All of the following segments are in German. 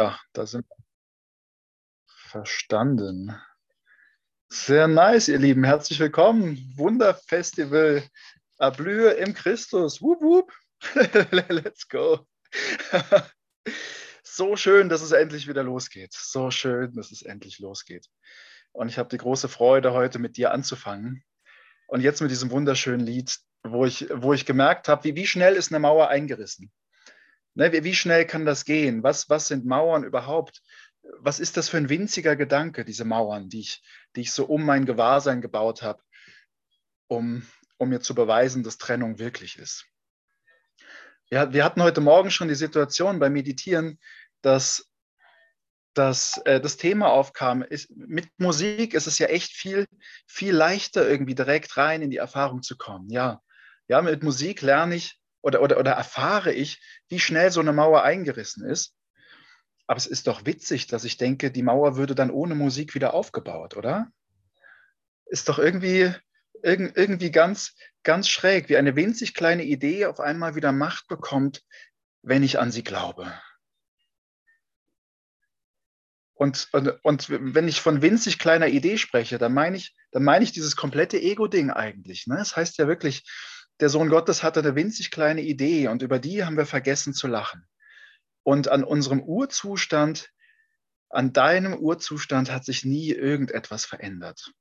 Ja, da sind wir. Verstanden. Sehr nice, ihr Lieben. Herzlich willkommen. Wunderfestival Ablühe im Christus. Wup, wup. Let's go. so schön, dass es endlich wieder losgeht. So schön, dass es endlich losgeht. Und ich habe die große Freude, heute mit dir anzufangen. Und jetzt mit diesem wunderschönen Lied, wo ich, wo ich gemerkt habe, wie, wie schnell ist eine Mauer eingerissen. Ne, wie, schnell kann das gehen? Was, was sind Mauern überhaupt? Was ist das für ein winziger Gedanke, diese Mauern, die ich, die ich so um mein Gewahrsein gebaut habe, um, um mir zu beweisen, dass Trennung wirklich ist? Wir, wir hatten heute Morgen schon die Situation beim Meditieren, dass, dass äh, das Thema aufkam. Ist, mit Musik ist es ja echt viel, viel leichter, irgendwie direkt rein in die Erfahrung zu kommen. Ja, ja mit Musik lerne ich, oder, oder, oder erfahre ich, wie schnell so eine Mauer eingerissen ist. Aber es ist doch witzig, dass ich denke, die Mauer würde dann ohne Musik wieder aufgebaut, oder? Ist doch irgendwie, irgendwie ganz, ganz schräg, wie eine winzig kleine Idee auf einmal wieder Macht bekommt, wenn ich an sie glaube. Und, und, und wenn ich von winzig kleiner Idee spreche, dann meine ich, dann meine ich dieses komplette Ego-Ding eigentlich. Ne? Das heißt ja wirklich, der Sohn Gottes hatte eine winzig kleine Idee und über die haben wir vergessen zu lachen. Und an unserem Urzustand, an deinem Urzustand hat sich nie irgendetwas verändert.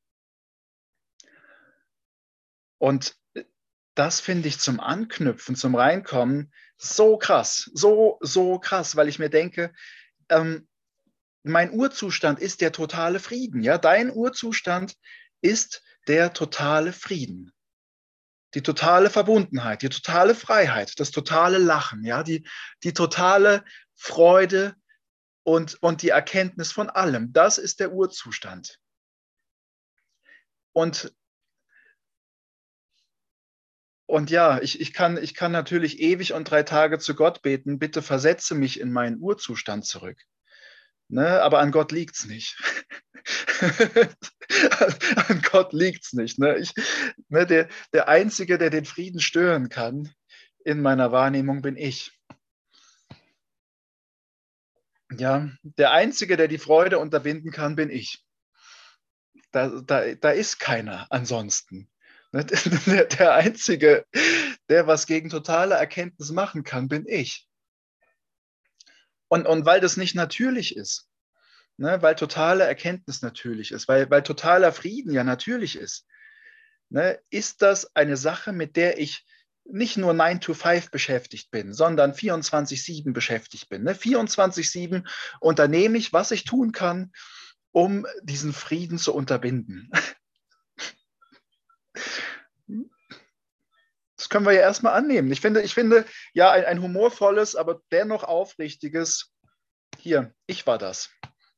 Und das finde ich zum Anknüpfen, zum Reinkommen so krass, so, so krass, weil ich mir denke, ähm, mein Urzustand ist der totale Frieden. Ja, dein Urzustand ist der totale Frieden die totale Verbundenheit, die totale Freiheit, das totale Lachen, ja, die, die totale Freude und, und die Erkenntnis von allem. Das ist der Urzustand. Und, und ja, ich, ich, kann, ich kann natürlich ewig und drei Tage zu Gott beten, bitte versetze mich in meinen Urzustand zurück. Ne? Aber an Gott liegt es nicht. an Gott liegt es nicht. Ne? Ich, ne, der, der Einzige, der den Frieden stören kann in meiner Wahrnehmung, bin ich. Ja, der Einzige, der die Freude unterbinden kann, bin ich. Da, da, da ist keiner ansonsten. Ne? Der, der Einzige, der was gegen totale Erkenntnis machen kann, bin ich. Und, und weil das nicht natürlich ist, ne, weil totale Erkenntnis natürlich ist, weil, weil totaler Frieden ja natürlich ist, ne, ist das eine Sache, mit der ich nicht nur 9 to 5 beschäftigt bin, sondern 24-7 beschäftigt bin. Ne? 24-7 unternehme ich, was ich tun kann, um diesen Frieden zu unterbinden. Das können wir ja erstmal annehmen. Ich finde, ich finde ja, ein, ein humorvolles, aber dennoch aufrichtiges, hier, ich war das.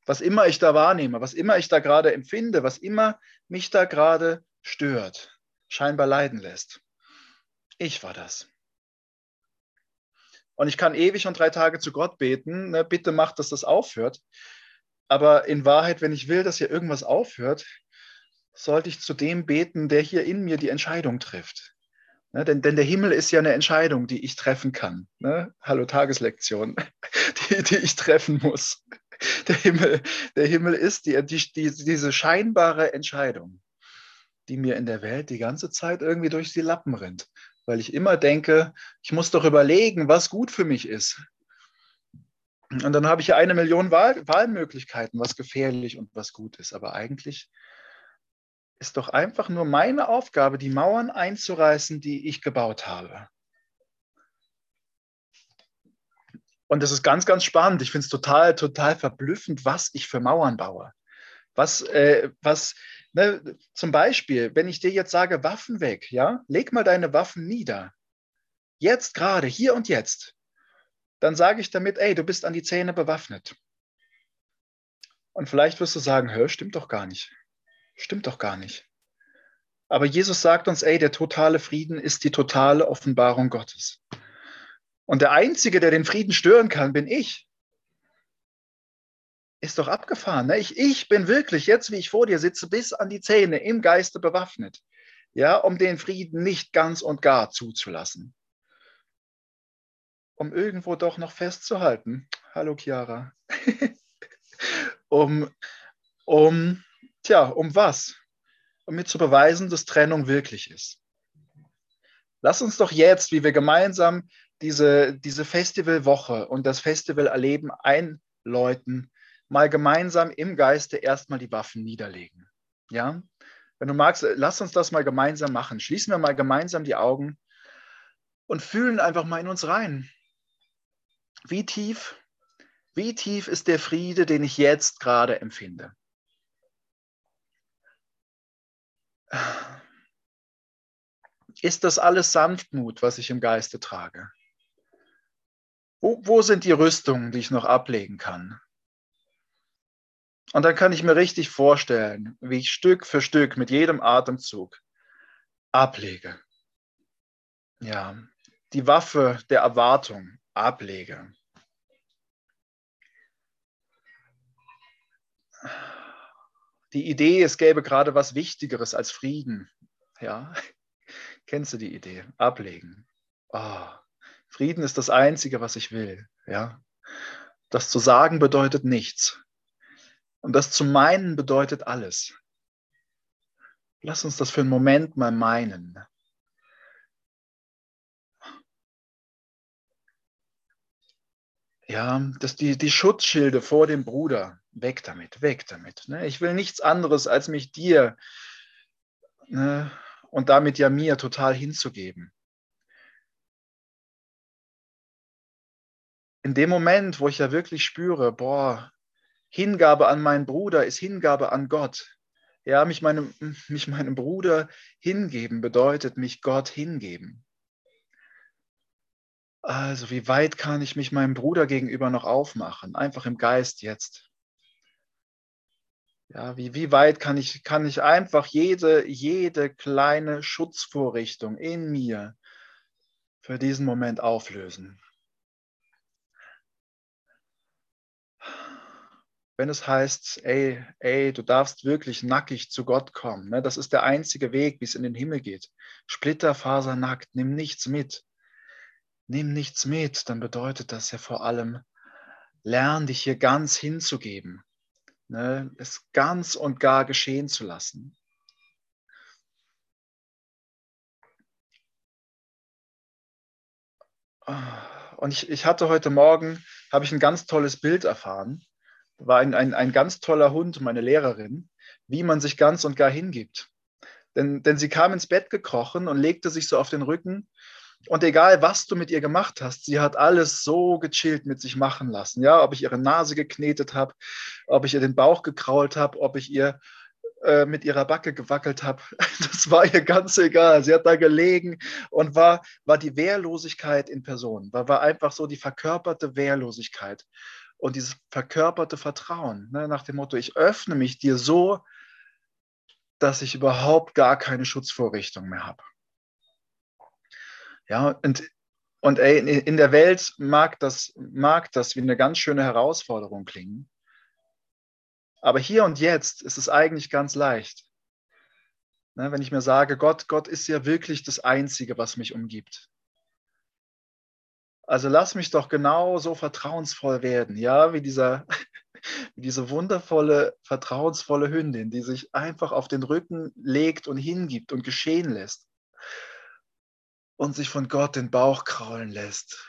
Was immer ich da wahrnehme, was immer ich da gerade empfinde, was immer mich da gerade stört, scheinbar leiden lässt. Ich war das. Und ich kann ewig und drei Tage zu Gott beten, ne, bitte macht, dass das aufhört. Aber in Wahrheit, wenn ich will, dass hier irgendwas aufhört, sollte ich zu dem beten, der hier in mir die Entscheidung trifft. Ne, denn, denn, der Himmel ist ja eine Entscheidung, die ich treffen kann. Ne? Hallo Tageslektion, die, die ich treffen muss. Der Himmel, der Himmel ist die, die, die, diese scheinbare Entscheidung, die mir in der Welt die ganze Zeit irgendwie durch die Lappen rennt. Weil ich immer denke, ich muss doch überlegen, was gut für mich ist. Und dann habe ich ja eine Million Wahl, Wahlmöglichkeiten, was gefährlich und was gut ist. Aber eigentlich ist doch einfach nur meine Aufgabe, die Mauern einzureißen, die ich gebaut habe. Und das ist ganz, ganz spannend. Ich finde es total, total verblüffend, was ich für Mauern baue. Was, äh, was, ne, zum Beispiel, wenn ich dir jetzt sage, Waffen weg, ja, leg mal deine Waffen nieder. Jetzt gerade, hier und jetzt. Dann sage ich damit, ey, du bist an die Zähne bewaffnet. Und vielleicht wirst du sagen, hör, stimmt doch gar nicht. Stimmt doch gar nicht. Aber Jesus sagt uns, ey, der totale Frieden ist die totale Offenbarung Gottes. Und der Einzige, der den Frieden stören kann, bin ich. Ist doch abgefahren. Ne? Ich, ich bin wirklich jetzt, wie ich vor dir sitze, bis an die Zähne im Geiste bewaffnet. Ja, um den Frieden nicht ganz und gar zuzulassen. Um irgendwo doch noch festzuhalten, Hallo Chiara. um, um, tja, um was? Um mir zu beweisen, dass Trennung wirklich ist. Lass uns doch jetzt, wie wir gemeinsam diese, diese Festivalwoche und das Festivalerleben einläuten, mal gemeinsam im Geiste erstmal die Waffen niederlegen. Ja? Wenn du magst, lass uns das mal gemeinsam machen. Schließen wir mal gemeinsam die Augen und fühlen einfach mal in uns rein. Wie tief wie tief ist der Friede, den ich jetzt gerade empfinde? Ist das alles Sanftmut, was ich im Geiste trage? Wo, wo sind die Rüstungen, die ich noch ablegen kann? Und dann kann ich mir richtig vorstellen, wie ich Stück für Stück mit jedem Atemzug ablege. Ja, die Waffe der Erwartung ablege. Die Idee, es gäbe gerade was Wichtigeres als Frieden. Ja, kennst du die Idee? Ablegen. Oh, Frieden ist das Einzige, was ich will. Ja, das zu sagen bedeutet nichts. Und das zu meinen bedeutet alles. Lass uns das für einen Moment mal meinen. Ja, dass die, die Schutzschilde vor dem Bruder, weg damit, weg damit. Ne? Ich will nichts anderes, als mich dir ne? und damit ja mir total hinzugeben. In dem Moment, wo ich ja wirklich spüre, boah, Hingabe an meinen Bruder ist Hingabe an Gott. Ja, mich meinem, mich meinem Bruder hingeben bedeutet mich Gott hingeben. Also, wie weit kann ich mich meinem Bruder gegenüber noch aufmachen? Einfach im Geist jetzt. Ja, wie, wie weit kann ich, kann ich einfach jede, jede kleine Schutzvorrichtung in mir für diesen Moment auflösen? Wenn es heißt, ey, ey, du darfst wirklich nackig zu Gott kommen, ne? das ist der einzige Weg, wie es in den Himmel geht. Splitterfasernackt, nimm nichts mit nimm nichts mit, dann bedeutet das ja vor allem, lern dich hier ganz hinzugeben, ne? es ganz und gar geschehen zu lassen. Und ich, ich hatte heute Morgen, habe ich ein ganz tolles Bild erfahren. War ein, ein, ein ganz toller Hund, meine Lehrerin, wie man sich ganz und gar hingibt. Denn, denn sie kam ins Bett gekrochen und legte sich so auf den Rücken und egal, was du mit ihr gemacht hast, sie hat alles so gechillt mit sich machen lassen. Ja, ob ich ihre Nase geknetet habe, ob ich ihr den Bauch gekrault habe, ob ich ihr äh, mit ihrer Backe gewackelt habe, das war ihr ganz egal. Sie hat da gelegen und war, war die Wehrlosigkeit in Person, war, war einfach so die verkörperte Wehrlosigkeit und dieses verkörperte Vertrauen ne, nach dem Motto, ich öffne mich dir so, dass ich überhaupt gar keine Schutzvorrichtung mehr habe. Ja, und, und ey, in der Welt mag das, mag das wie eine ganz schöne Herausforderung klingen. Aber hier und jetzt ist es eigentlich ganz leicht. Ne, wenn ich mir sage, Gott, Gott ist ja wirklich das Einzige, was mich umgibt. Also lass mich doch genau so vertrauensvoll werden, ja, wie dieser, wie diese wundervolle, vertrauensvolle Hündin, die sich einfach auf den Rücken legt und hingibt und geschehen lässt und sich von Gott den Bauch kraulen lässt.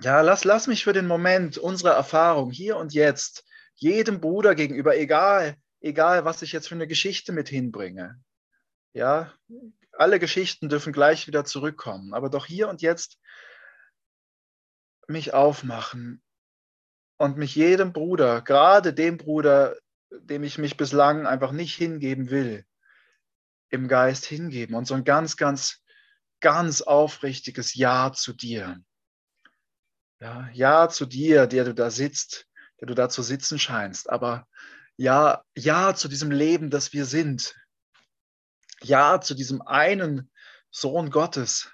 Ja, lass, lass mich für den Moment unsere Erfahrung hier und jetzt jedem Bruder gegenüber, egal, egal, was ich jetzt für eine Geschichte mit hinbringe. Ja, alle Geschichten dürfen gleich wieder zurückkommen, aber doch hier und jetzt mich aufmachen und mich jedem Bruder, gerade dem Bruder, dem ich mich bislang einfach nicht hingeben will, im Geist hingeben und so ein ganz, ganz, ganz aufrichtiges Ja zu dir. Ja, ja zu dir, der du da sitzt, der du da zu sitzen scheinst, aber ja, ja zu diesem Leben, das wir sind. Ja zu diesem einen Sohn Gottes,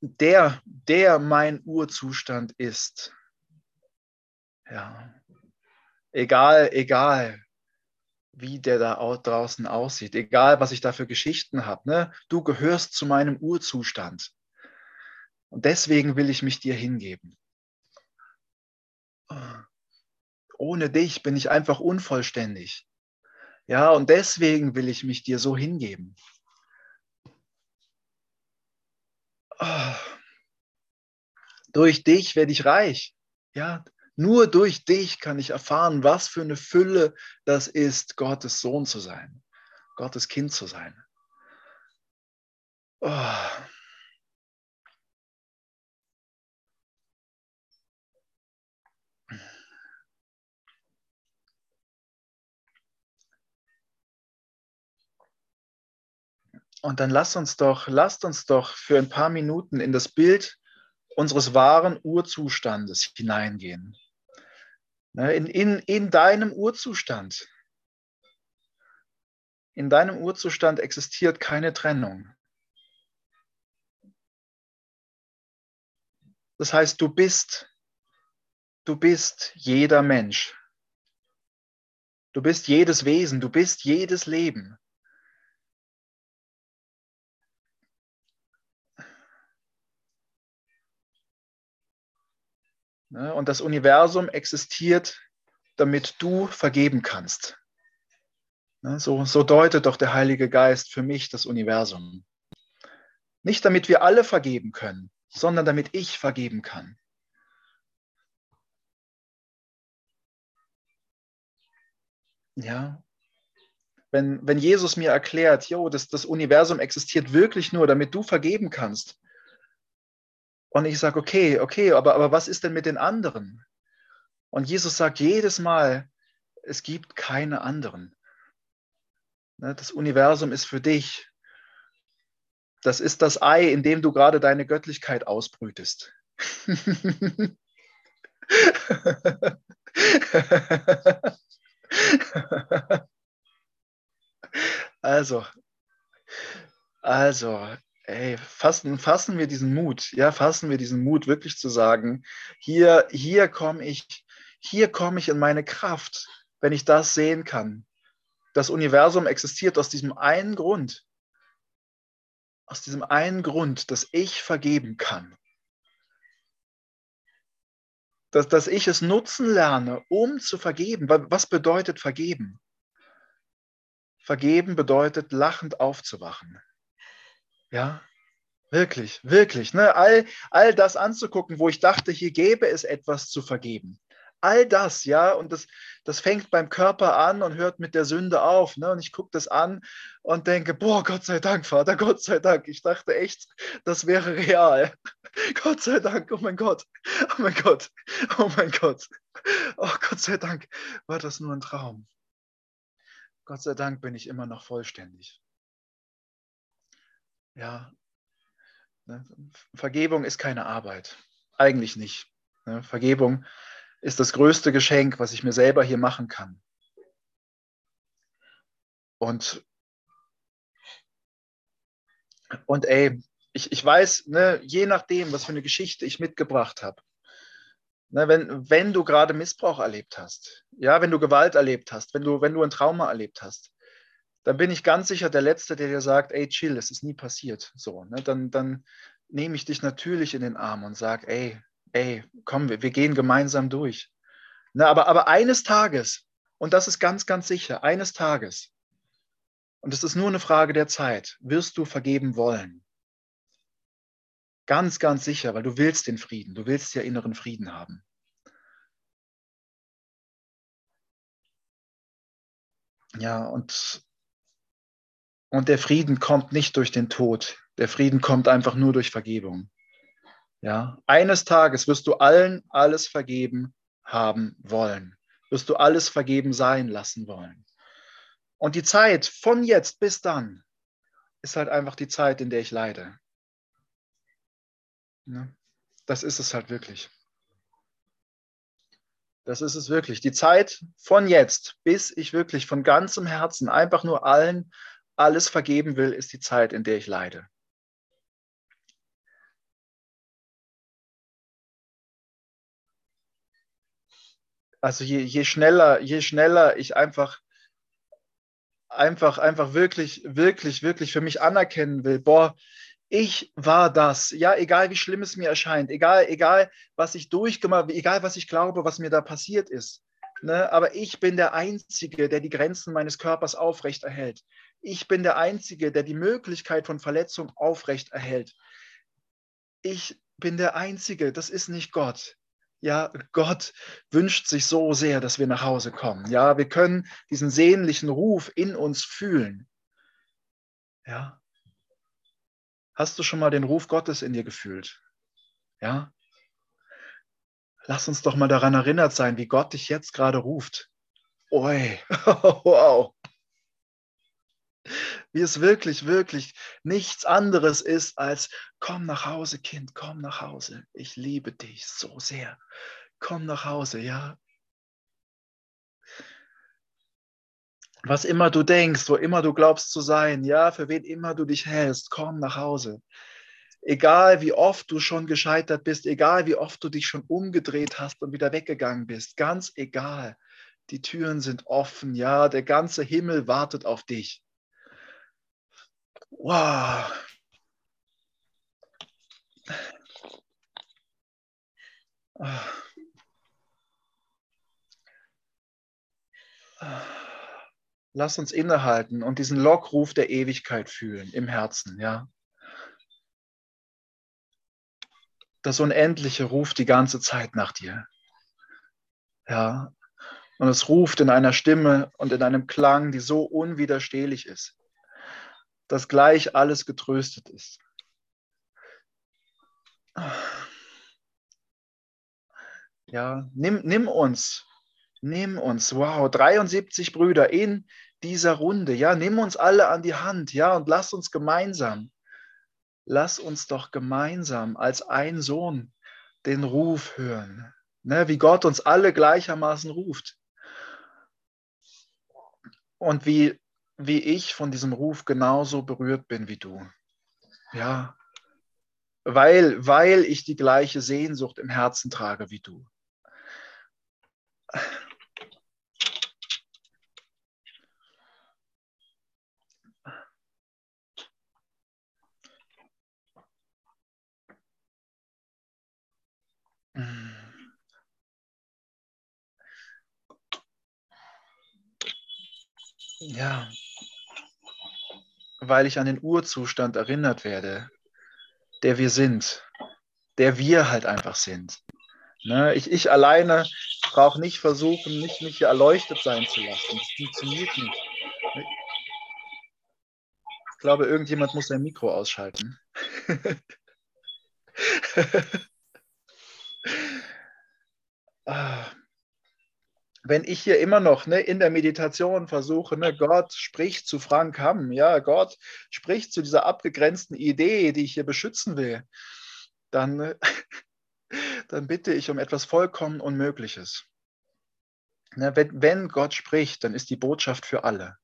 der, der mein Urzustand ist. Ja. Egal, egal, wie der da draußen aussieht, egal was ich da für Geschichten habe. Ne? Du gehörst zu meinem Urzustand. Und deswegen will ich mich dir hingeben. Ohne dich bin ich einfach unvollständig. Ja, und deswegen will ich mich dir so hingeben. Durch dich werde ich reich. Ja, nur durch dich kann ich erfahren, was für eine Fülle das ist, Gottes Sohn zu sein, Gottes Kind zu sein. Oh. Und dann lasst uns doch, lasst uns doch für ein paar Minuten in das Bild unseres wahren Urzustandes hineingehen. Ne, in, in, in deinem Urzustand. In deinem Urzustand existiert keine Trennung. Das heißt, du bist, du bist jeder Mensch. Du bist jedes Wesen, du bist jedes Leben. Und das Universum existiert, damit du vergeben kannst. Ne? So, so deutet doch der Heilige Geist für mich das Universum. Nicht damit wir alle vergeben können, sondern damit ich vergeben kann. Ja, wenn, wenn Jesus mir erklärt, jo, das, das Universum existiert wirklich nur, damit du vergeben kannst, und ich sage, okay, okay, aber, aber was ist denn mit den anderen? Und Jesus sagt jedes Mal, es gibt keine anderen. Ne, das Universum ist für dich. Das ist das Ei, in dem du gerade deine Göttlichkeit ausbrütest. also, also, ey, fassen, fassen wir diesen Mut, ja, fassen wir diesen Mut, wirklich zu sagen, hier, hier komme ich, hier komme ich in meine Kraft, wenn ich das sehen kann. Das Universum existiert aus diesem einen Grund, aus diesem einen Grund, dass ich vergeben kann. Dass, dass ich es nutzen lerne, um zu vergeben. Was bedeutet vergeben? Vergeben bedeutet lachend aufzuwachen. Ja, wirklich, wirklich. Ne? All, all das anzugucken, wo ich dachte, hier gäbe es etwas zu vergeben. All das, ja, und das, das fängt beim Körper an und hört mit der Sünde auf. Ne? Und ich gucke das an und denke, boah, Gott sei Dank, Vater, Gott sei Dank. Ich dachte echt, das wäre real. Gott sei Dank, oh mein Gott, oh mein Gott, oh mein Gott. Oh Gott sei Dank, war das nur ein Traum. Gott sei Dank bin ich immer noch vollständig. Ja, ne, Vergebung ist keine Arbeit. Eigentlich nicht. Ne, Vergebung ist das größte Geschenk, was ich mir selber hier machen kann. Und, und ey, ich, ich weiß, ne, je nachdem, was für eine Geschichte ich mitgebracht habe, ne, wenn, wenn du gerade Missbrauch erlebt hast, ja, wenn du Gewalt erlebt hast, wenn du, wenn du ein Trauma erlebt hast, dann bin ich ganz sicher der Letzte, der dir sagt, ey, chill, es ist nie passiert. So, ne? dann, dann nehme ich dich natürlich in den Arm und sage, ey, ey, komm, wir, wir gehen gemeinsam durch. Ne? Aber, aber eines Tages, und das ist ganz, ganz sicher, eines Tages, und es ist nur eine Frage der Zeit, wirst du vergeben wollen. Ganz, ganz sicher, weil du willst den Frieden, du willst ja inneren Frieden haben. Ja, und und der Frieden kommt nicht durch den Tod. Der Frieden kommt einfach nur durch Vergebung. Ja, eines Tages wirst du allen alles vergeben haben wollen. Wirst du alles vergeben sein lassen wollen. Und die Zeit von jetzt bis dann ist halt einfach die Zeit, in der ich leide. Ja, das ist es halt wirklich. Das ist es wirklich. Die Zeit von jetzt, bis ich wirklich von ganzem Herzen einfach nur allen alles vergeben will, ist die Zeit, in der ich leide. Also je, je schneller, je schneller ich einfach einfach, einfach wirklich, wirklich, wirklich für mich anerkennen will, boah, ich war das. Ja, egal wie schlimm es mir erscheint, egal, egal, was ich durchgemacht, egal, was ich glaube, was mir da passiert ist. Ne? Aber ich bin der Einzige, der die Grenzen meines Körpers aufrecht erhält. Ich bin der Einzige, der die Möglichkeit von Verletzung aufrecht erhält. Ich bin der Einzige, das ist nicht Gott. Ja, Gott wünscht sich so sehr, dass wir nach Hause kommen. Ja, wir können diesen sehnlichen Ruf in uns fühlen. Ja. Hast du schon mal den Ruf Gottes in dir gefühlt? Ja. Lass uns doch mal daran erinnert sein, wie Gott dich jetzt gerade ruft. Oi, wow. Wie es wirklich, wirklich nichts anderes ist als, komm nach Hause, Kind, komm nach Hause. Ich liebe dich so sehr. Komm nach Hause, ja. Was immer du denkst, wo immer du glaubst zu sein, ja, für wen immer du dich hältst, komm nach Hause. Egal wie oft du schon gescheitert bist, egal wie oft du dich schon umgedreht hast und wieder weggegangen bist, ganz egal. Die Türen sind offen, ja, der ganze Himmel wartet auf dich. Wow. Lass uns innehalten und diesen Lockruf der Ewigkeit fühlen im Herzen, ja. Das Unendliche ruft die ganze Zeit nach dir. Ja. Und es ruft in einer Stimme und in einem Klang, die so unwiderstehlich ist dass gleich alles getröstet ist. Ja, nimm, nimm uns, nimm uns, wow, 73 Brüder in dieser Runde, ja, nimm uns alle an die Hand, ja, und lass uns gemeinsam, lass uns doch gemeinsam als ein Sohn den Ruf hören, ne, wie Gott uns alle gleichermaßen ruft. Und wie wie ich von diesem Ruf genauso berührt bin wie du. Ja, weil, weil ich die gleiche Sehnsucht im Herzen trage wie du. Ja, weil ich an den Urzustand erinnert werde, der wir sind, der wir halt einfach sind. Ne? Ich, ich alleine brauche nicht versuchen, nicht mich hier erleuchtet sein zu lassen. Das funktioniert nicht. Ich glaube, irgendjemand muss sein Mikro ausschalten. ah wenn ich hier immer noch ne, in der Meditation versuche, ne, Gott spricht zu Frank Hamm, ja, Gott spricht zu dieser abgegrenzten Idee, die ich hier beschützen will, dann, dann bitte ich um etwas vollkommen Unmögliches. Ne, wenn, wenn Gott spricht, dann ist die Botschaft für alle,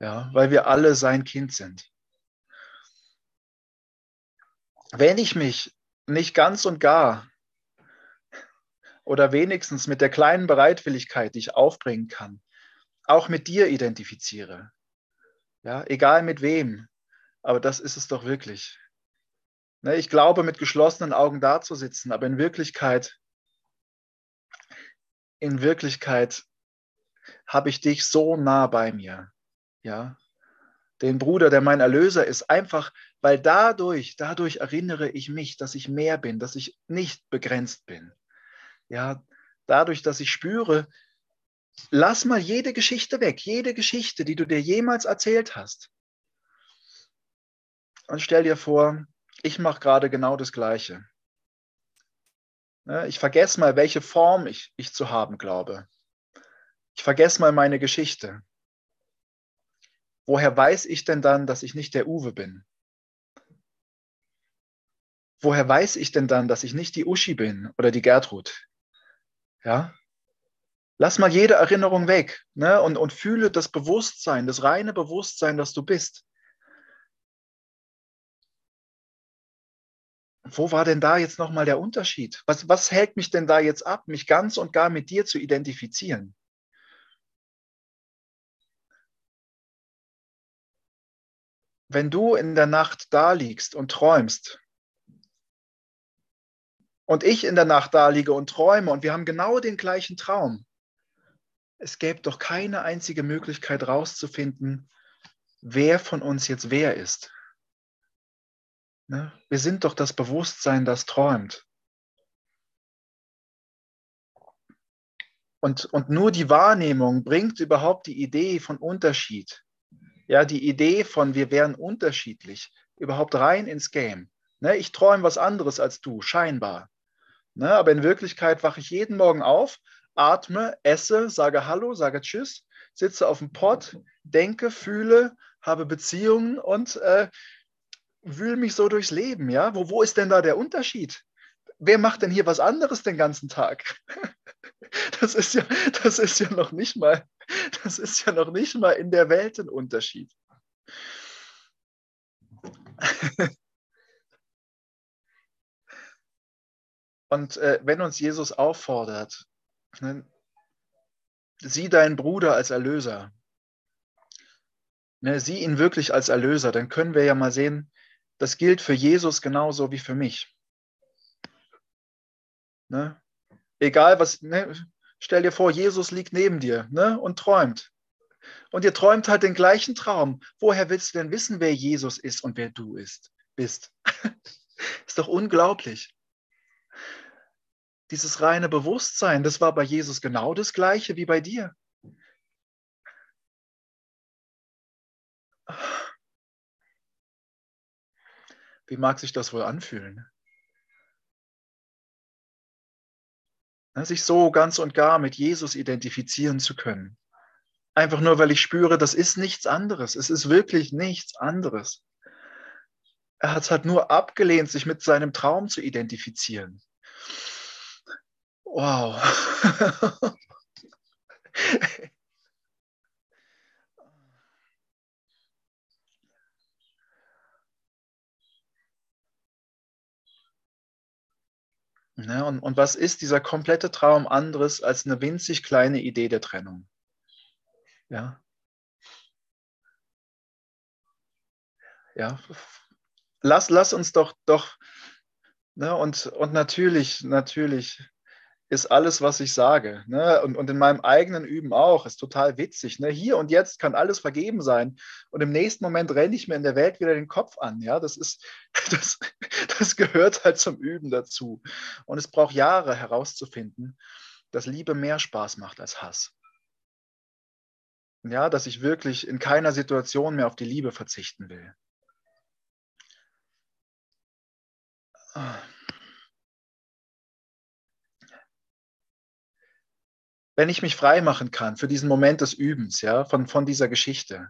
ja, weil wir alle sein Kind sind. Wenn ich mich nicht ganz und gar oder wenigstens mit der kleinen Bereitwilligkeit, die ich aufbringen kann, auch mit dir identifiziere. Ja, egal mit wem, aber das ist es doch wirklich. Ne, ich glaube, mit geschlossenen Augen dazusitzen, aber in Wirklichkeit, in Wirklichkeit habe ich dich so nah bei mir. Ja, den Bruder, der mein Erlöser ist, einfach, weil dadurch, dadurch erinnere ich mich, dass ich mehr bin, dass ich nicht begrenzt bin. Ja, dadurch, dass ich spüre, lass mal jede Geschichte weg, jede Geschichte, die du dir jemals erzählt hast. Und stell dir vor, ich mache gerade genau das Gleiche. Ich vergesse mal, welche Form ich, ich zu haben glaube. Ich vergesse mal meine Geschichte. Woher weiß ich denn dann, dass ich nicht der Uwe bin? Woher weiß ich denn dann, dass ich nicht die Uschi bin oder die Gertrud? Ja? Lass mal jede Erinnerung weg ne? und, und fühle das Bewusstsein, das reine Bewusstsein, dass du bist. Wo war denn da jetzt nochmal der Unterschied? Was, was hält mich denn da jetzt ab, mich ganz und gar mit dir zu identifizieren? wenn du in der Nacht da liegst und träumst und ich in der Nacht da liege und träume und wir haben genau den gleichen Traum, es gäbe doch keine einzige Möglichkeit rauszufinden, wer von uns jetzt wer ist. Ne? Wir sind doch das Bewusstsein, das träumt. Und, und nur die Wahrnehmung bringt überhaupt die Idee von Unterschied. Ja, die Idee von wir wären unterschiedlich überhaupt rein ins Game. Ne, ich träume was anderes als du, scheinbar. Ne, aber in Wirklichkeit wache ich jeden Morgen auf, atme, esse, sage Hallo, sage Tschüss, sitze auf dem Pott, denke, fühle, habe Beziehungen und äh, wühle mich so durchs Leben. Ja, wo, wo ist denn da der Unterschied? Wer macht denn hier was anderes den ganzen Tag? Das ist ja, das ist ja noch nicht mal, das ist ja noch nicht mal in der Welt ein Unterschied. Und äh, wenn uns Jesus auffordert, ne, sieh deinen Bruder als Erlöser, ne, sieh ihn wirklich als Erlöser, dann können wir ja mal sehen, das gilt für Jesus genauso wie für mich. Ne? Egal was, ne? stell dir vor, Jesus liegt neben dir ne? und träumt. Und ihr träumt halt den gleichen Traum. Woher willst du denn wissen, wer Jesus ist und wer du ist, bist? ist doch unglaublich. Dieses reine Bewusstsein, das war bei Jesus genau das gleiche wie bei dir. Wie mag sich das wohl anfühlen? sich so ganz und gar mit Jesus identifizieren zu können. Einfach nur, weil ich spüre, das ist nichts anderes. Es ist wirklich nichts anderes. Er hat es halt nur abgelehnt, sich mit seinem Traum zu identifizieren. Wow. Ne? Und, und was ist dieser komplette Traum anderes als eine winzig kleine Idee der Trennung? Ja. Ja. Lass, lass uns doch, doch, ne? und, und natürlich, natürlich ist alles, was ich sage. Ne? Und, und in meinem eigenen Üben auch. Ist total witzig. Ne? Hier und jetzt kann alles vergeben sein. Und im nächsten Moment renne ich mir in der Welt wieder den Kopf an. Ja, das ist, das, das gehört halt zum Üben dazu. Und es braucht Jahre herauszufinden, dass Liebe mehr Spaß macht als Hass. Ja, dass ich wirklich in keiner Situation mehr auf die Liebe verzichten will. Ah. Wenn ich mich frei machen kann für diesen Moment des Übens, ja, von, von dieser Geschichte,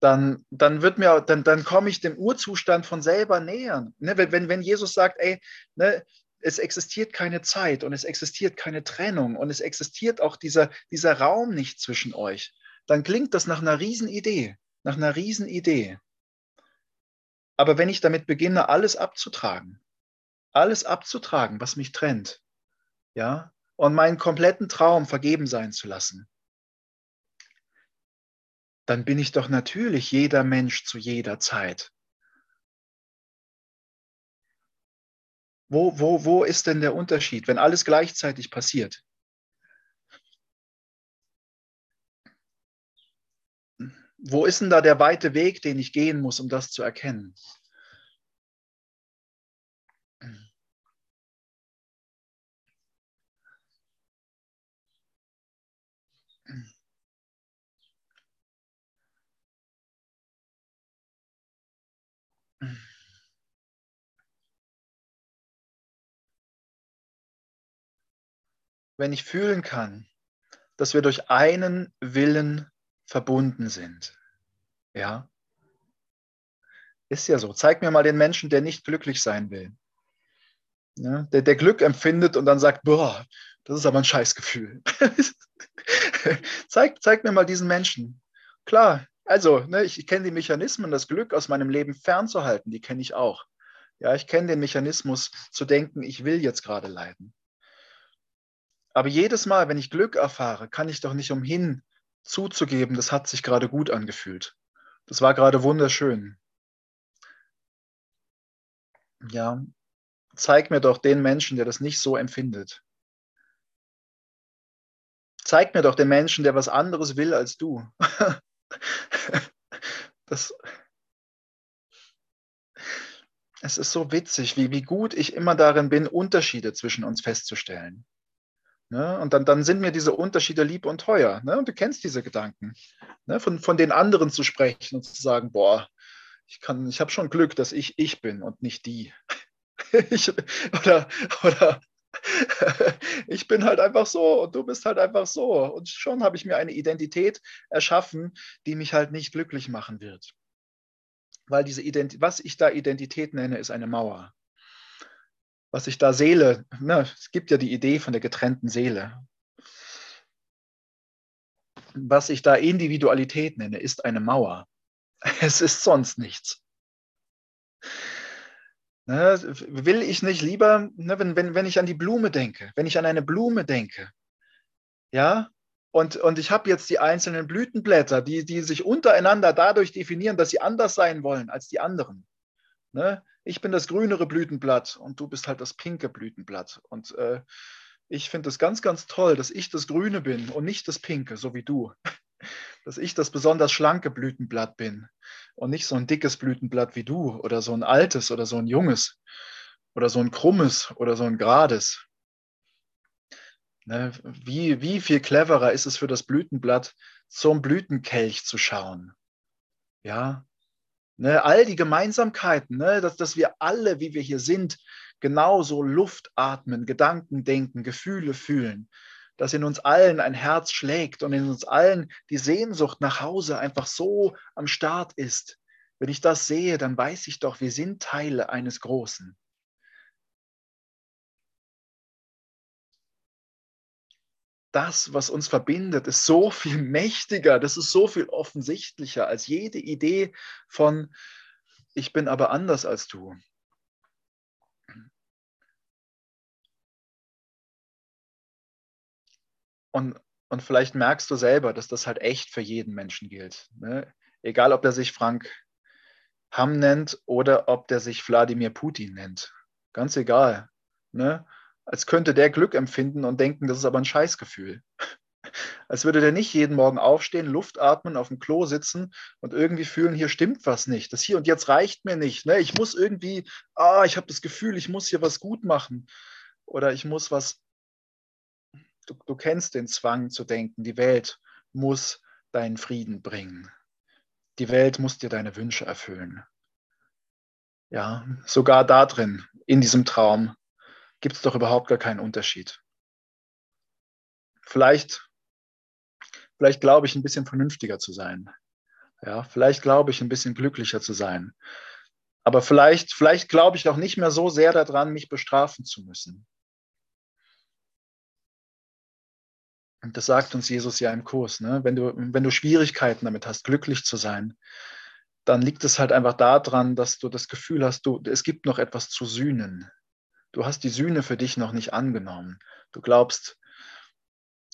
dann, dann wird mir, dann, dann komme ich dem Urzustand von selber näher. Ne, wenn, wenn Jesus sagt, ey, ne, es existiert keine Zeit und es existiert keine Trennung und es existiert auch dieser, dieser Raum nicht zwischen euch, dann klingt das nach einer Riesenidee, nach einer Riesenidee. Aber wenn ich damit beginne, alles abzutragen, alles abzutragen, was mich trennt, ja, und meinen kompletten Traum vergeben sein zu lassen, dann bin ich doch natürlich jeder Mensch zu jeder Zeit. Wo, wo, wo ist denn der Unterschied, wenn alles gleichzeitig passiert? Wo ist denn da der weite Weg, den ich gehen muss, um das zu erkennen? Wenn ich fühlen kann, dass wir durch einen Willen verbunden sind. Ja, ist ja so. Zeig mir mal den Menschen, der nicht glücklich sein will. Ja, der, der Glück empfindet und dann sagt, boah, das ist aber ein Scheißgefühl. zeig, zeig mir mal diesen Menschen. Klar, also, ne, ich kenne die Mechanismen, das Glück aus meinem Leben fernzuhalten, die kenne ich auch. Ja, ich kenne den Mechanismus zu denken, ich will jetzt gerade leiden. Aber jedes Mal, wenn ich Glück erfahre, kann ich doch nicht umhin zuzugeben, das hat sich gerade gut angefühlt. Das war gerade wunderschön. Ja, zeig mir doch den Menschen, der das nicht so empfindet. Zeig mir doch den Menschen, der was anderes will als du. das, es ist so witzig, wie, wie gut ich immer darin bin, Unterschiede zwischen uns festzustellen. Ne? Und dann, dann sind mir diese Unterschiede lieb und teuer. Ne? Und du kennst diese Gedanken. Ne? Von, von den anderen zu sprechen und zu sagen, boah, ich, ich habe schon Glück, dass ich ich bin und nicht die. ich, oder, oder ich bin halt einfach so und du bist halt einfach so. Und schon habe ich mir eine Identität erschaffen, die mich halt nicht glücklich machen wird. Weil diese Ident was ich da Identität nenne, ist eine Mauer. Was ich da Seele, ne, es gibt ja die Idee von der getrennten Seele. Was ich da Individualität nenne, ist eine Mauer. Es ist sonst nichts. Ne, will ich nicht lieber, ne, wenn, wenn, wenn ich an die Blume denke, wenn ich an eine Blume denke, ja, und, und ich habe jetzt die einzelnen Blütenblätter, die, die sich untereinander dadurch definieren, dass sie anders sein wollen als die anderen. Ne? Ich bin das grünere Blütenblatt und du bist halt das pinke Blütenblatt. Und äh, ich finde es ganz, ganz toll, dass ich das Grüne bin und nicht das Pinke, so wie du. Dass ich das besonders schlanke Blütenblatt bin und nicht so ein dickes Blütenblatt wie du oder so ein altes oder so ein junges oder so ein krummes oder so ein gerades. Ne, wie, wie viel cleverer ist es für das Blütenblatt, zum Blütenkelch zu schauen? Ja, ne, all die Gemeinsamkeiten, ne, dass, dass wir alle, wie wir hier sind, genauso Luft atmen, Gedanken denken, Gefühle fühlen, dass in uns allen ein Herz schlägt und in uns allen die Sehnsucht nach Hause einfach so am Start ist. Wenn ich das sehe, dann weiß ich doch, wir sind Teile eines Großen. Das, was uns verbindet, ist so viel mächtiger, das ist so viel offensichtlicher als jede Idee von, ich bin aber anders als du. Und, und vielleicht merkst du selber, dass das halt echt für jeden Menschen gilt. Ne? Egal, ob er sich Frank Hamm nennt oder ob der sich Wladimir Putin nennt. Ganz egal. Ne? Als könnte der Glück empfinden und denken, das ist aber ein Scheißgefühl. Als würde der nicht jeden Morgen aufstehen, Luft atmen, auf dem Klo sitzen und irgendwie fühlen, hier stimmt was nicht. Das hier und jetzt reicht mir nicht. Ne? Ich muss irgendwie, ah, ich habe das Gefühl, ich muss hier was gut machen. Oder ich muss was du, du kennst den Zwang zu denken, die Welt muss deinen Frieden bringen. Die Welt muss dir deine Wünsche erfüllen. Ja, sogar da drin, in diesem Traum, gibt es doch überhaupt gar keinen Unterschied. Vielleicht, vielleicht glaube ich, ein bisschen vernünftiger zu sein. Ja, vielleicht glaube ich, ein bisschen glücklicher zu sein. Aber vielleicht, vielleicht glaube ich auch nicht mehr so sehr daran, mich bestrafen zu müssen. Und das sagt uns Jesus ja im Kurs. Ne? Wenn, du, wenn du Schwierigkeiten damit hast, glücklich zu sein, dann liegt es halt einfach daran, dass du das Gefühl hast, du, es gibt noch etwas zu sühnen. Du hast die Sühne für dich noch nicht angenommen. Du glaubst,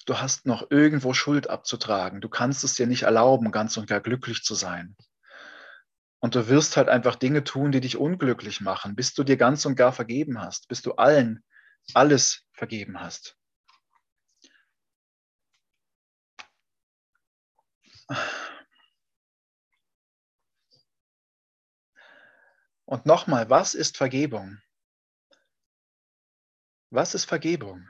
du hast noch irgendwo Schuld abzutragen. Du kannst es dir nicht erlauben, ganz und gar glücklich zu sein. Und du wirst halt einfach Dinge tun, die dich unglücklich machen, bis du dir ganz und gar vergeben hast, bis du allen alles vergeben hast. Und nochmal, was ist Vergebung? Was ist Vergebung?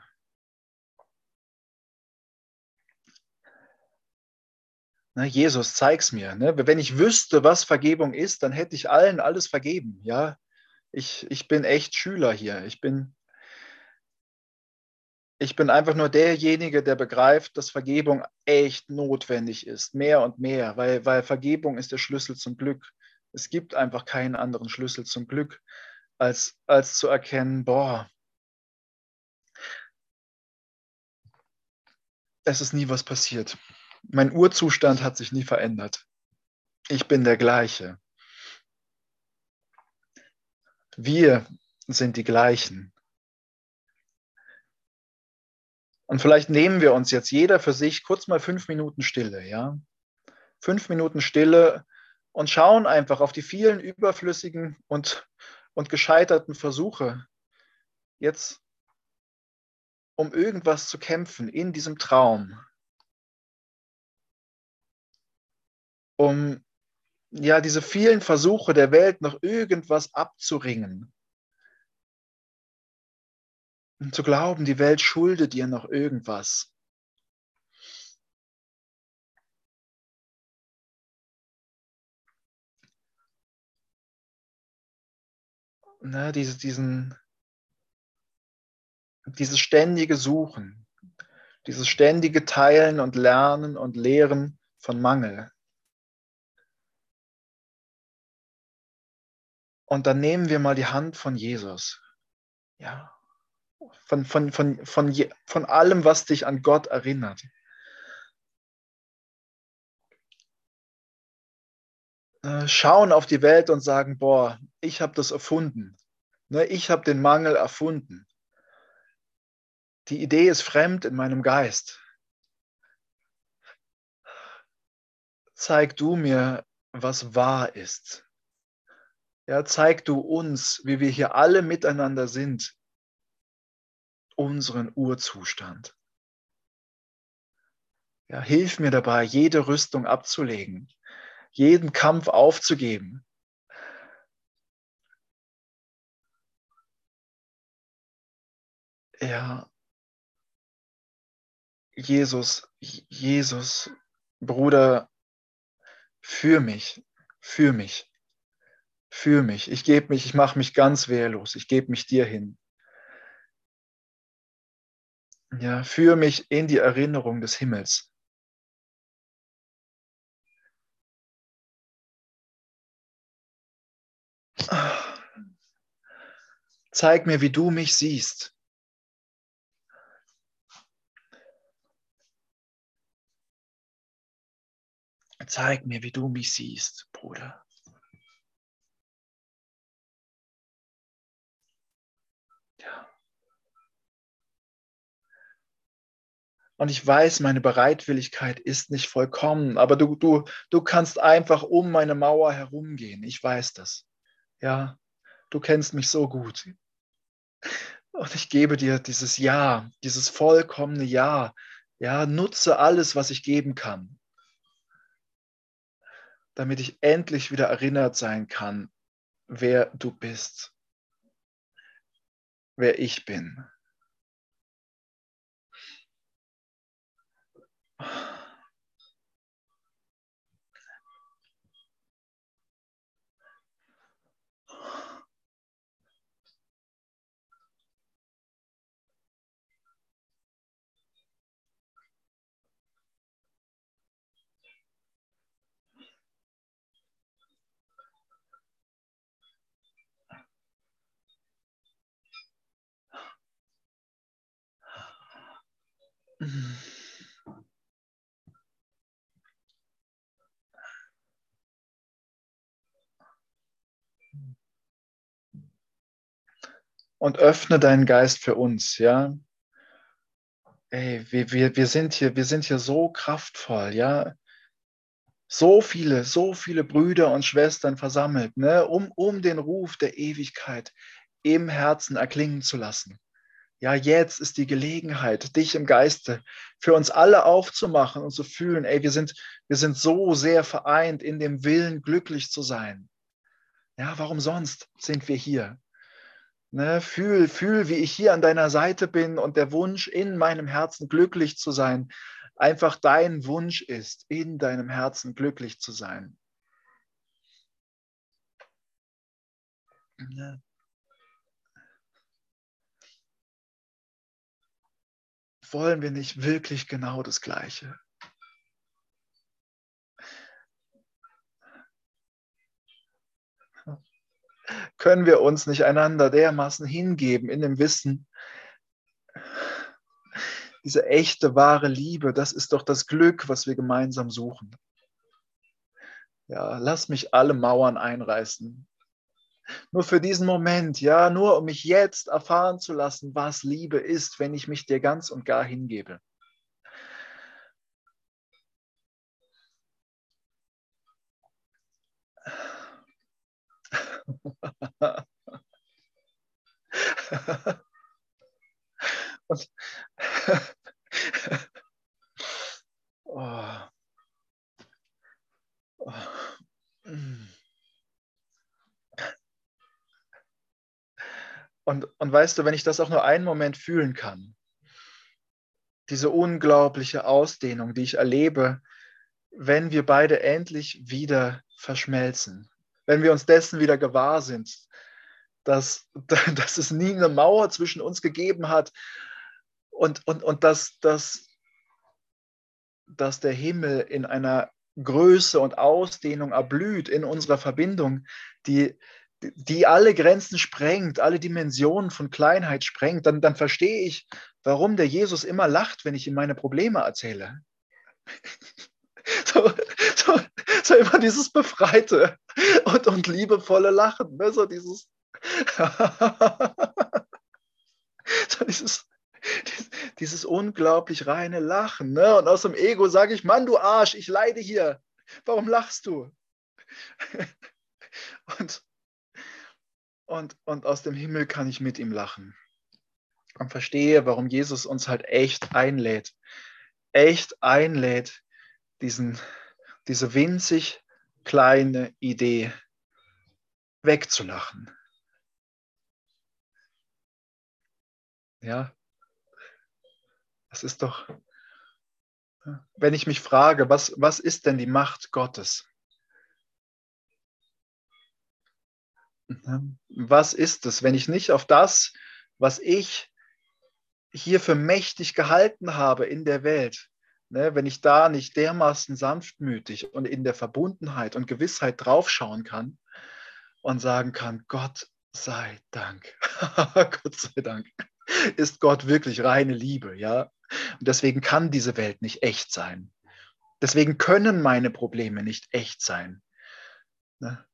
Na, Jesus, zeig's mir. Ne? Wenn ich wüsste, was Vergebung ist, dann hätte ich allen alles vergeben. Ja, ich, ich bin echt Schüler hier. Ich bin, ich bin einfach nur derjenige, der begreift, dass Vergebung echt notwendig ist, mehr und mehr, weil, weil Vergebung ist der Schlüssel zum Glück. Es gibt einfach keinen anderen Schlüssel zum Glück, als, als zu erkennen, boah, es ist nie was passiert. Mein Urzustand hat sich nie verändert. Ich bin der gleiche. Wir sind die gleichen. Und vielleicht nehmen wir uns jetzt jeder für sich kurz mal fünf Minuten Stille, ja? Fünf Minuten Stille und schauen einfach auf die vielen überflüssigen und, und gescheiterten Versuche, jetzt um irgendwas zu kämpfen in diesem Traum, um ja diese vielen Versuche der Welt noch irgendwas abzuringen. Und zu glauben, die Welt schuldet dir noch irgendwas. Ne, diese, diesen, dieses ständige Suchen, dieses ständige Teilen und Lernen und Lehren von Mangel. Und dann nehmen wir mal die Hand von Jesus. Ja. Von, von, von, von, von allem, was dich an Gott erinnert. Äh, schauen auf die Welt und sagen, boah, ich habe das erfunden. Ne, ich habe den Mangel erfunden. Die Idee ist fremd in meinem Geist. Zeig du mir, was wahr ist. Ja, zeig du uns, wie wir hier alle miteinander sind, unseren Urzustand. Ja, hilf mir dabei, jede Rüstung abzulegen, jeden Kampf aufzugeben. Ja, Jesus, Jesus, Bruder, für mich, für mich, für mich. Ich gebe mich, ich mache mich ganz wehrlos. Ich gebe mich dir hin. Ja, führe mich in die Erinnerung des Himmels. Zeig mir, wie du mich siehst. Zeig mir, wie du mich siehst, Bruder. Ja. Und ich weiß, meine Bereitwilligkeit ist nicht vollkommen, aber du, du, du kannst einfach um meine Mauer herumgehen. Ich weiß das. Ja, du kennst mich so gut. Und ich gebe dir dieses Ja, dieses vollkommene Ja. Ja, nutze alles, was ich geben kann damit ich endlich wieder erinnert sein kann, wer du bist, wer ich bin. Und öffne deinen Geist für uns, ja. Ey, wir, wir, wir, sind hier, wir sind hier so kraftvoll, ja. So viele, so viele Brüder und Schwestern versammelt, ne, um, um den Ruf der Ewigkeit im Herzen erklingen zu lassen. Ja, jetzt ist die Gelegenheit, dich im Geiste für uns alle aufzumachen und zu fühlen, ey, wir sind, wir sind so sehr vereint in dem Willen, glücklich zu sein. Ja, warum sonst sind wir hier? Ne, fühl, fühl, wie ich hier an deiner Seite bin und der Wunsch in meinem Herzen glücklich zu sein, einfach dein Wunsch ist, in deinem Herzen glücklich zu sein. Ne? Wollen wir nicht wirklich genau das Gleiche? Können wir uns nicht einander dermaßen hingeben in dem Wissen, diese echte, wahre Liebe, das ist doch das Glück, was wir gemeinsam suchen. Ja, lass mich alle Mauern einreißen, nur für diesen Moment, ja, nur um mich jetzt erfahren zu lassen, was Liebe ist, wenn ich mich dir ganz und gar hingebe. Weißt du, wenn ich das auch nur einen Moment fühlen kann, diese unglaubliche Ausdehnung, die ich erlebe, wenn wir beide endlich wieder verschmelzen, wenn wir uns dessen wieder gewahr sind, dass, dass es nie eine Mauer zwischen uns gegeben hat und, und, und dass, dass, dass der Himmel in einer Größe und Ausdehnung erblüht in unserer Verbindung, die, die alle Grenzen sprengt, alle Dimensionen von Kleinheit sprengt, dann, dann verstehe ich, warum der Jesus immer lacht, wenn ich ihm meine Probleme erzähle. So, so, so immer dieses befreite und, und liebevolle Lachen, ne? so dieses, so dieses, dieses unglaublich reine Lachen. Ne? Und aus dem Ego sage ich, Mann, du Arsch, ich leide hier. Warum lachst du? Und, und, und aus dem Himmel kann ich mit ihm lachen. Und verstehe, warum Jesus uns halt echt einlädt. Echt einlädt, diesen, diese winzig kleine Idee wegzulachen. Ja, das ist doch, wenn ich mich frage, was, was ist denn die Macht Gottes? Was ist es, wenn ich nicht auf das, was ich hier für mächtig gehalten habe in der Welt, ne, wenn ich da nicht dermaßen sanftmütig und in der Verbundenheit und Gewissheit draufschauen kann und sagen kann, Gott sei Dank, Gott sei Dank, ist Gott wirklich reine Liebe, ja? Und deswegen kann diese Welt nicht echt sein. Deswegen können meine Probleme nicht echt sein. Ne?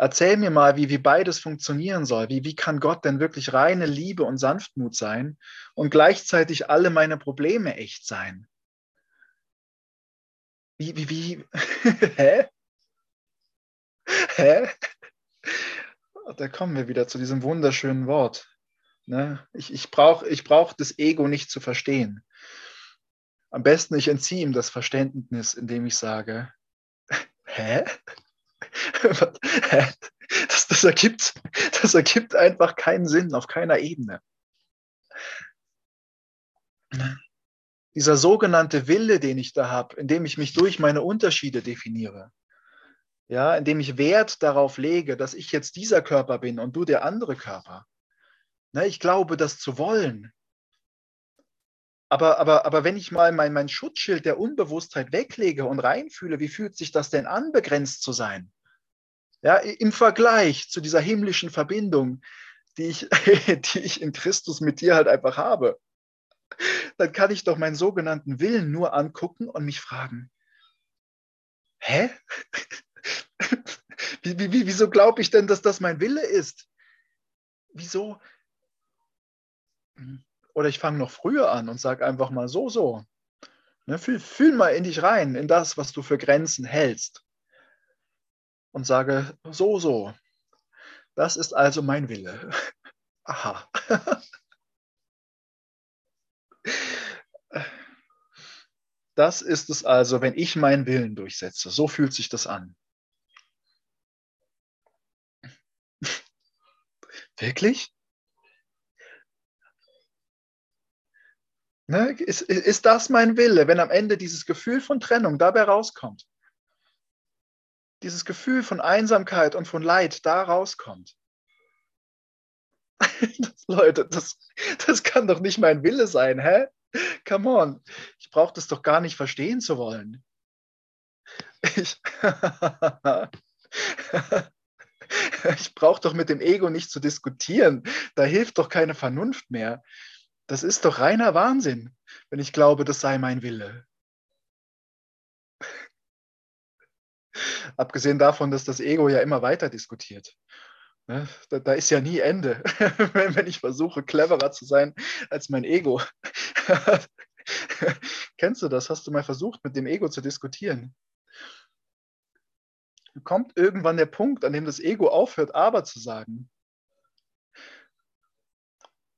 Erzähl mir mal, wie, wie beides funktionieren soll. Wie, wie kann Gott denn wirklich reine Liebe und Sanftmut sein und gleichzeitig alle meine Probleme echt sein? Wie, wie, wie? Hä? Hä? Da kommen wir wieder zu diesem wunderschönen Wort. Ne? Ich, ich brauche ich brauch das Ego nicht zu verstehen. Am besten, ich entziehe ihm das Verständnis, indem ich sage, hä? das, das, ergibt, das ergibt einfach keinen Sinn auf keiner Ebene. Dieser sogenannte Wille, den ich da habe, indem ich mich durch meine Unterschiede definiere, ja, indem ich Wert darauf lege, dass ich jetzt dieser Körper bin und du der andere Körper, Ne, ich glaube, das zu wollen. Aber, aber, aber wenn ich mal mein, mein Schutzschild der Unbewusstheit weglege und reinfühle, wie fühlt sich das denn an, begrenzt zu sein? Ja, im Vergleich zu dieser himmlischen Verbindung, die ich, die ich in Christus mit dir halt einfach habe, dann kann ich doch meinen sogenannten Willen nur angucken und mich fragen, hä? Wie, wie, wieso glaube ich denn, dass das mein Wille ist? Wieso, oder ich fange noch früher an und sage einfach mal so, so. Ne, fühl, fühl mal in dich rein, in das, was du für Grenzen hältst. Und sage so, so. Das ist also mein Wille. Aha. Das ist es also, wenn ich meinen Willen durchsetze. So fühlt sich das an. Wirklich? Ne? Ist, ist das mein Wille, wenn am Ende dieses Gefühl von Trennung dabei rauskommt? Dieses Gefühl von Einsamkeit und von Leid da rauskommt. das, Leute, das, das kann doch nicht mein Wille sein, hä? Come on, ich brauche das doch gar nicht verstehen zu wollen. Ich, ich brauche doch mit dem Ego nicht zu diskutieren. Da hilft doch keine Vernunft mehr. Das ist doch reiner Wahnsinn, wenn ich glaube, das sei mein Wille. Abgesehen davon, dass das Ego ja immer weiter diskutiert. Ne? Da, da, ist ja nie Ende, wenn ich versuche, cleverer zu sein als mein Ego. Kennst du das? Hast du mal versucht, mit dem Ego zu diskutieren? kommt irgendwann der Punkt, an dem das Ego aufhört, aber zu sagen.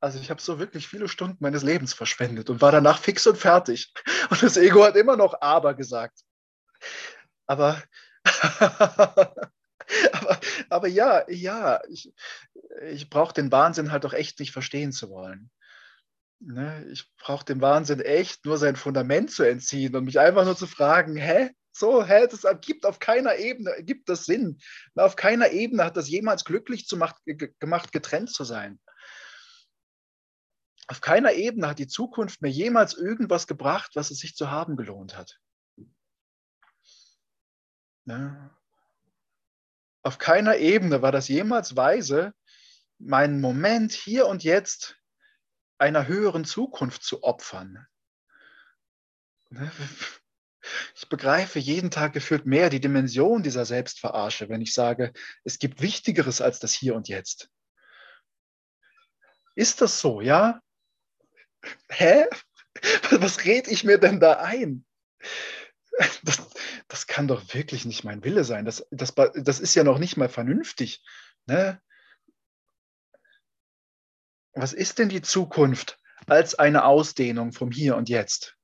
Also ich habe so wirklich viele Stunden meines Lebens verschwendet und war danach fix und fertig. Und das Ego hat immer noch aber gesagt. Aber, aber, aber ja, ja, ich, ich brauche den Wahnsinn halt doch echt nicht verstehen zu wollen. Ne? Ich brauche dem Wahnsinn echt nur sein Fundament zu entziehen und mich einfach nur zu fragen, hä? So, hä, das gibt auf keiner Ebene, gibt das Sinn. Auf keiner Ebene hat das jemals glücklich gemacht, getrennt zu sein. Auf keiner Ebene hat die Zukunft mir jemals irgendwas gebracht, was es sich zu haben gelohnt hat. Ja. Auf keiner Ebene war das jemals weise, meinen Moment hier und jetzt einer höheren Zukunft zu opfern. Ich begreife jeden Tag gefühlt mehr die Dimension dieser Selbstverarsche, wenn ich sage, es gibt Wichtigeres als das Hier und Jetzt. Ist das so, ja? hä? Was rede ich mir denn da ein? Das, das kann doch wirklich nicht mein Wille sein. Das, das, das ist ja noch nicht mal vernünftig. Ne? Was ist denn die Zukunft als eine Ausdehnung vom Hier und Jetzt?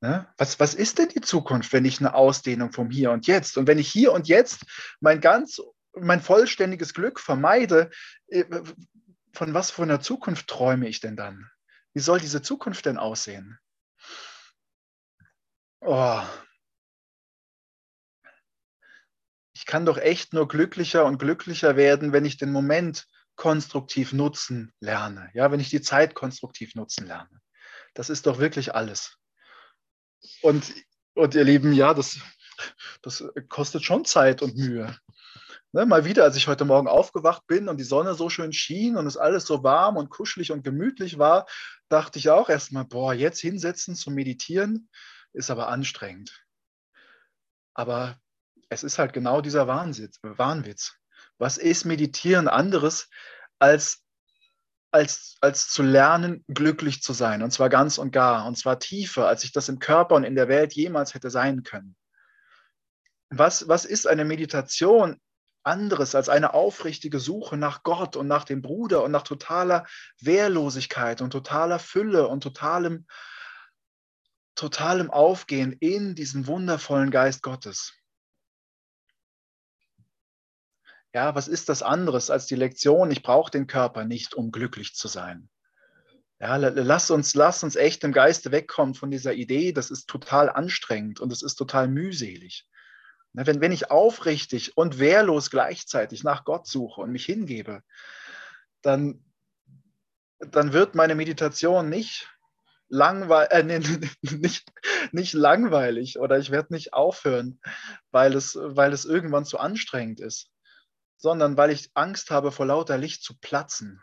Ne? Was, was ist denn die Zukunft, wenn ich eine Ausdehnung vom Hier und Jetzt? Und wenn ich hier und jetzt mein ganz, mein vollständiges Glück vermeide, äh, von was für einer Zukunft träume ich denn dann? Wie soll diese Zukunft denn aussehen? Oh. Ich kann doch echt nur glücklicher und glücklicher werden, wenn ich den Moment konstruktiv nutzen lerne. Ja, wenn ich die Zeit konstruktiv nutzen lerne. Das ist doch wirklich alles. Und, und ihr Lieben, ja, das, das kostet schon Zeit und Mühe. Ne, mal wieder, als ich heute Morgen aufgewacht bin und die Sonne so schön schien und es alles so warm und kuschelig und gemütlich war, dachte ich auch erstmal, boah, jetzt hinsetzen zum Meditieren ist aber anstrengend. Aber es ist halt genau dieser Wahnsitz, Wahnwitz. Was ist Meditieren anderes als, als, als zu lernen, glücklich zu sein? Und zwar ganz und gar. Und zwar tiefer, als ich das im Körper und in der Welt jemals hätte sein können. Was, was ist eine Meditation anderes als eine aufrichtige Suche nach Gott und nach dem Bruder und nach totaler Wehrlosigkeit und totaler Fülle und totalem, totalem Aufgehen in diesen wundervollen Geist Gottes. Ja, was ist das anderes als die Lektion, ich brauche den Körper nicht, um glücklich zu sein? Ja, lass uns, lass uns echt im Geiste wegkommen von dieser Idee, das ist total anstrengend und es ist total mühselig. Wenn, wenn ich aufrichtig und wehrlos gleichzeitig nach Gott suche und mich hingebe, dann, dann wird meine Meditation nicht, langweil äh, nee, nicht, nicht langweilig oder ich werde nicht aufhören, weil es, weil es irgendwann zu anstrengend ist, sondern weil ich Angst habe, vor lauter Licht zu platzen.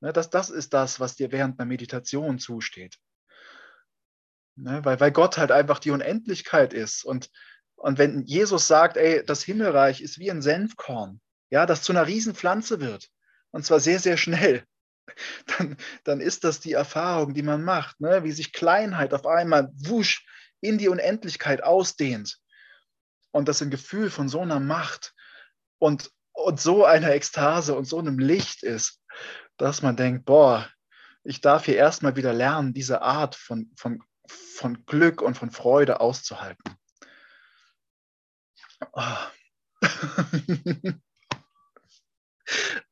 Ne, das, das ist das, was dir während einer Meditation zusteht. Ne, weil, weil Gott halt einfach die Unendlichkeit ist und und wenn Jesus sagt, ey, das Himmelreich ist wie ein Senfkorn, ja, das zu einer Riesenpflanze wird, und zwar sehr, sehr schnell, dann, dann ist das die Erfahrung, die man macht, ne? wie sich Kleinheit auf einmal wusch in die Unendlichkeit ausdehnt. Und das ein Gefühl von so einer Macht und, und so einer Ekstase und so einem Licht ist, dass man denkt, boah, ich darf hier erstmal wieder lernen, diese Art von, von, von Glück und von Freude auszuhalten.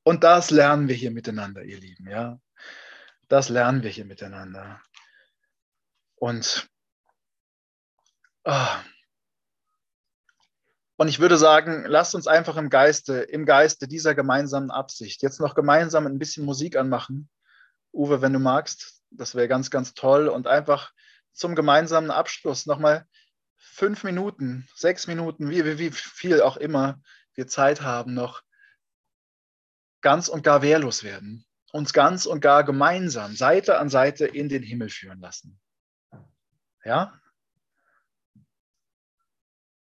Und das lernen wir hier miteinander, ihr Lieben, ja. Das lernen wir hier miteinander. Und, oh. und ich würde sagen, lasst uns einfach im Geiste, im Geiste dieser gemeinsamen Absicht jetzt noch gemeinsam ein bisschen Musik anmachen. Uwe, wenn du magst, das wäre ganz, ganz toll. Und einfach zum gemeinsamen Abschluss nochmal fünf Minuten, sechs Minuten, wie, wie, wie viel auch immer wir Zeit haben, noch ganz und gar wehrlos werden, uns ganz und gar gemeinsam Seite an Seite in den Himmel führen lassen. Ja?